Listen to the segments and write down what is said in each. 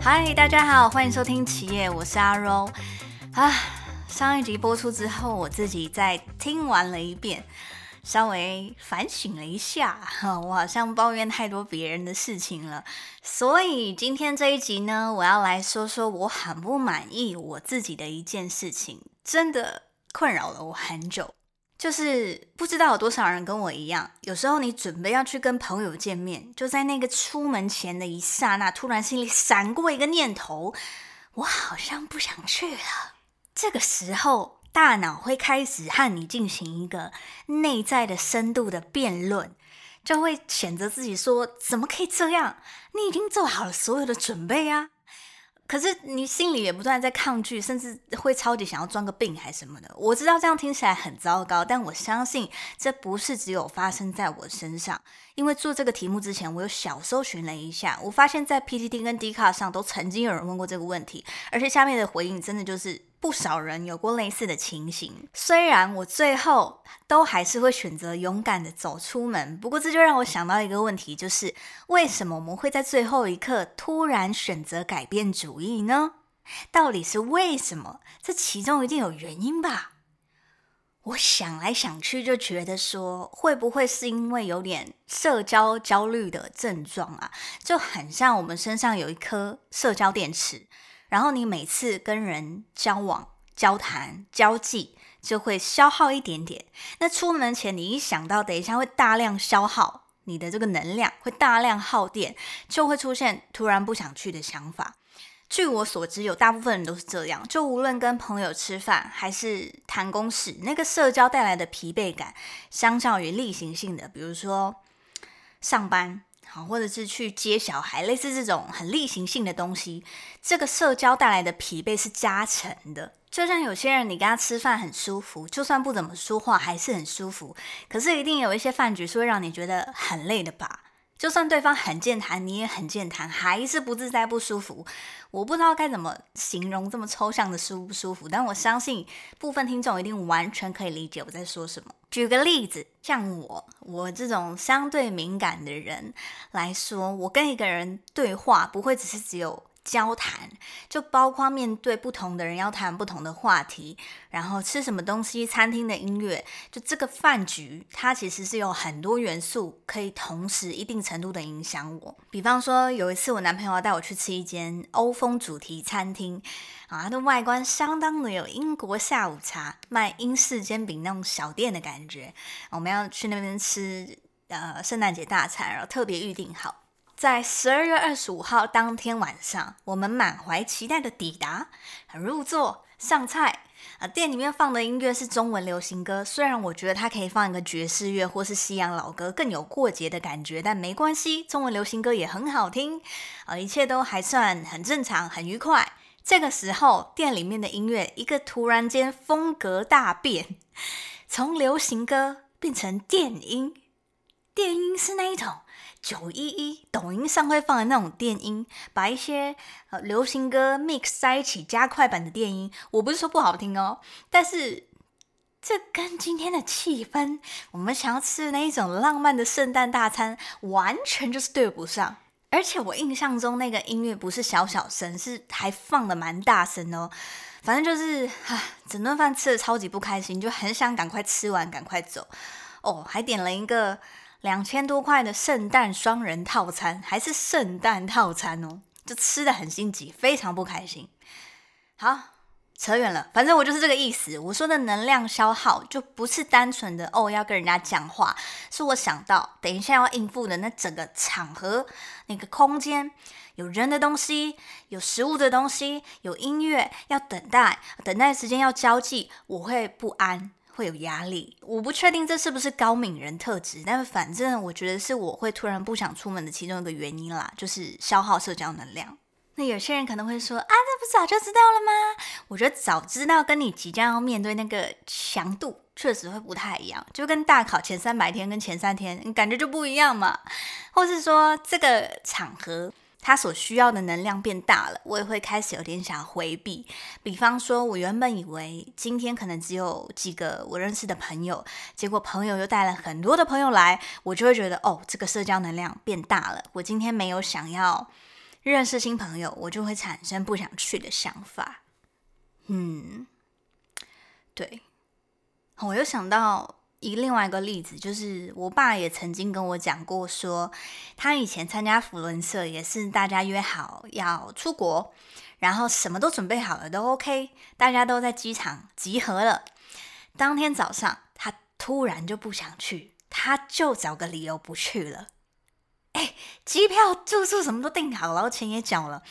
嗨，大家好，欢迎收听企业，我是阿柔。啊，上一集播出之后，我自己再听完了一遍，稍微反省了一下，我好像抱怨太多别人的事情了。所以今天这一集呢，我要来说说我很不满意我自己的一件事情，真的困扰了我很久。就是不知道有多少人跟我一样，有时候你准备要去跟朋友见面，就在那个出门前的一刹那，突然心里闪过一个念头：我好像不想去了。这个时候，大脑会开始和你进行一个内在的深度的辩论，就会谴责自己说：怎么可以这样？你已经做好了所有的准备啊！可是你心里也不断在抗拒，甚至会超级想要装个病还是什么的。我知道这样听起来很糟糕，但我相信这不是只有发生在我身上。因为做这个题目之前，我有小搜寻了一下，我发现在 PTT 跟 d 卡上都曾经有人问过这个问题，而且下面的回应真的就是。不少人有过类似的情形，虽然我最后都还是会选择勇敢的走出门，不过这就让我想到一个问题，就是为什么我们会在最后一刻突然选择改变主意呢？到底是为什么？这其中一定有原因吧？我想来想去，就觉得说，会不会是因为有点社交焦虑的症状啊？就很像我们身上有一颗社交电池。然后你每次跟人交往、交谈、交际，就会消耗一点点。那出门前，你一想到等一下会大量消耗你的这个能量，会大量耗电，就会出现突然不想去的想法。据我所知，有大部分人都是这样。就无论跟朋友吃饭，还是谈公事，那个社交带来的疲惫感，相较于例行性的，比如说上班。好，或者是去接小孩，类似这种很例行性的东西，这个社交带来的疲惫是加成的。就像有些人，你跟他吃饭很舒服，就算不怎么说话还是很舒服。可是一定有一些饭局是会让你觉得很累的吧？就算对方很健谈，你也很健谈，还是不自在、不舒服。我不知道该怎么形容这么抽象的舒不舒服，但我相信部分听众一定完全可以理解我在说什么。举个例子，像我，我这种相对敏感的人来说，我跟一个人对话，不会只是只有。交谈就包括面对不同的人要谈不同的话题，然后吃什么东西，餐厅的音乐，就这个饭局，它其实是有很多元素可以同时一定程度的影响我。比方说，有一次我男朋友要带我去吃一间欧风主题餐厅，啊，它的外观相当的有英国下午茶卖英式煎饼那种小店的感觉。我们要去那边吃呃圣诞节大餐，然后特别预定好。在十二月二十五号当天晚上，我们满怀期待的抵达，入座上菜。啊，店里面放的音乐是中文流行歌，虽然我觉得它可以放一个爵士乐或是西洋老歌，更有过节的感觉，但没关系，中文流行歌也很好听。啊，一切都还算很正常，很愉快。这个时候，店里面的音乐一个突然间风格大变，从流行歌变成电音。电音是那一种。九一一抖音上会放的那种电音，把一些呃流行歌 mix 在一起加快版的电音，我不是说不好听哦，但是这跟今天的气氛，我们想要吃的那一种浪漫的圣诞大餐，完全就是对不上。而且我印象中那个音乐不是小小声，是还放的蛮大声哦。反正就是啊，整顿饭吃的超级不开心，就很想赶快吃完赶快走。哦，还点了一个。两千多块的圣诞双人套餐，还是圣诞套餐哦，就吃的很心急，非常不开心。好，扯远了，反正我就是这个意思。我说的能量消耗，就不是单纯的哦要跟人家讲话，是我想到等一下要应付的那整个场合，那个空间有人的东西，有食物的东西，有音乐要等待，等待时间要交际，我会不安。会有压力，我不确定这是不是高敏人特质，但是反正我觉得是我会突然不想出门的其中一个原因啦，就是消耗社交能量。那有些人可能会说啊，这不早就知道了吗？我觉得早知道跟你即将要面对那个强度确实会不太一样，就跟大考前三百天跟前三天，感觉就不一样嘛。或是说这个场合他所需要的能量变大了，我也会开始有点想回避。比方说，我原本以为今天可能只有几个我认识的朋友，结果朋友又带了很多的朋友来，我就会觉得哦，这个社交能量变大了。我今天没有想要认识新朋友，我就会产生不想去的想法。嗯，对，我又想到。以另外一个例子，就是我爸也曾经跟我讲过，说他以前参加福伦社也是大家约好要出国，然后什么都准备好了都 OK，大家都在机场集合了。当天早上他突然就不想去，他就找个理由不去了。哎，机票、住宿什么都订好了，钱也缴了。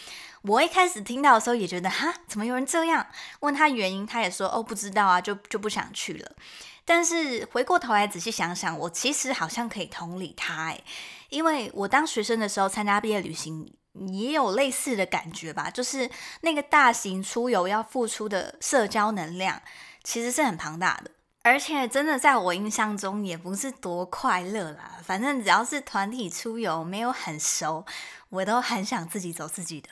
我一开始听到的时候也觉得哈，怎么有人这样？问他原因，他也说哦不知道啊，就就不想去了。但是回过头来仔细想想，我其实好像可以同理他哎，因为我当学生的时候参加毕业旅行，也有类似的感觉吧，就是那个大型出游要付出的社交能量，其实是很庞大的，而且真的在我印象中也不是多快乐啦。反正只要是团体出游，没有很熟，我都很想自己走自己的。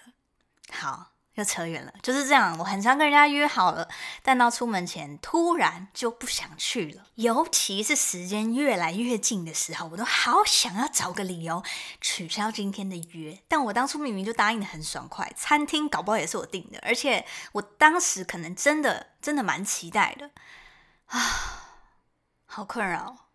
好。又扯远了，就是这样。我很常跟人家约好了，但到出门前突然就不想去了。尤其是时间越来越近的时候，我都好想要找个理由取消今天的约。但我当初明明就答应的很爽快，餐厅搞不好也是我订的，而且我当时可能真的真的蛮期待的啊，好困扰。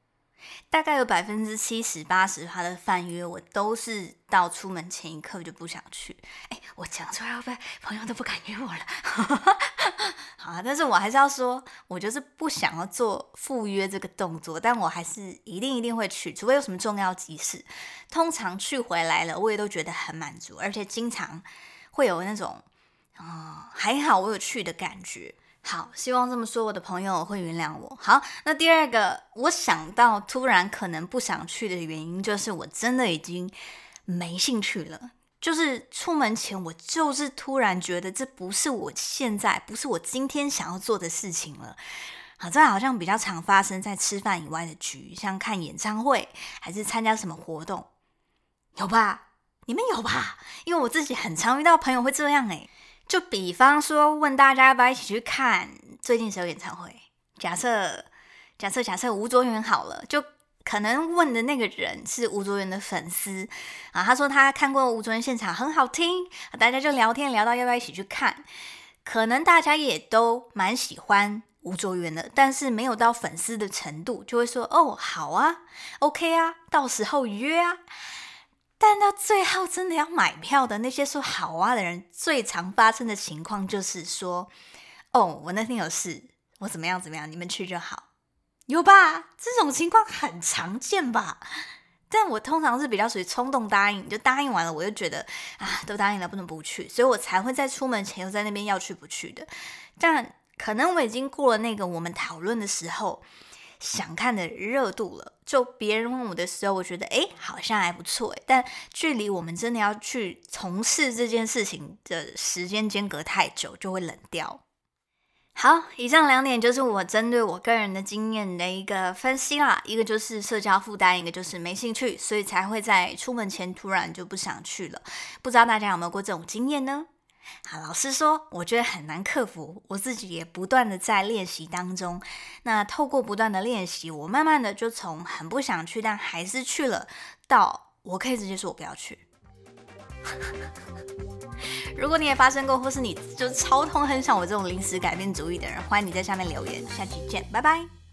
大概有百分之七十八十他的饭约，我都是到出门前一刻就不想去。哎，我讲出来会不朋友都不敢约我了？好啊，但是我还是要说，我就是不想要做赴约这个动作，但我还是一定一定会去，除非有什么重要急事。通常去回来了，我也都觉得很满足，而且经常会有那种啊还好我有去的感觉。好，希望这么说，我的朋友会原谅我。好，那第二个，我想到突然可能不想去的原因，就是我真的已经没兴趣了。就是出门前，我就是突然觉得这不是我现在，不是我今天想要做的事情了。好，这好像比较常发生在吃饭以外的局，像看演唱会还是参加什么活动，有吧？你们有吧？因为我自己很常遇到朋友会这样诶。就比方说，问大家要不要一起去看最近谁有演唱会？假设假设假设吴卓源好了，就可能问的那个人是吴卓源的粉丝啊。他说他看过吴卓源现场，很好听，大家就聊天聊到要不要一起去看。可能大家也都蛮喜欢吴卓源的，但是没有到粉丝的程度，就会说哦好啊，OK 啊，到时候约啊。但到最后真的要买票的那些说好啊的人，最常发生的情况就是说：“哦，我那天有事，我怎么样怎么样，你们去就好，有吧？”这种情况很常见吧？但我通常是比较属于冲动答应，就答应完了，我就觉得啊，都答应了，不能不去，所以我才会在出门前又在那边要去不去的。但可能我已经过了那个我们讨论的时候。想看的热度了，就别人问我的时候，我觉得哎，好像还不错诶但距离我们真的要去从事这件事情的时间间隔太久，就会冷掉。好，以上两点就是我针对我个人的经验的一个分析啦。一个就是社交负担，一个就是没兴趣，所以才会在出门前突然就不想去了。不知道大家有没有过这种经验呢？好，老实说，我觉得很难克服，我自己也不断的在练习当中。那透过不断的练习，我慢慢的就从很不想去，但还是去了，到我可以直接说我不要去。如果你也发生过，或是你就超通很想我这种临时改变主意的人，欢迎你在下面留言。下期见，拜拜。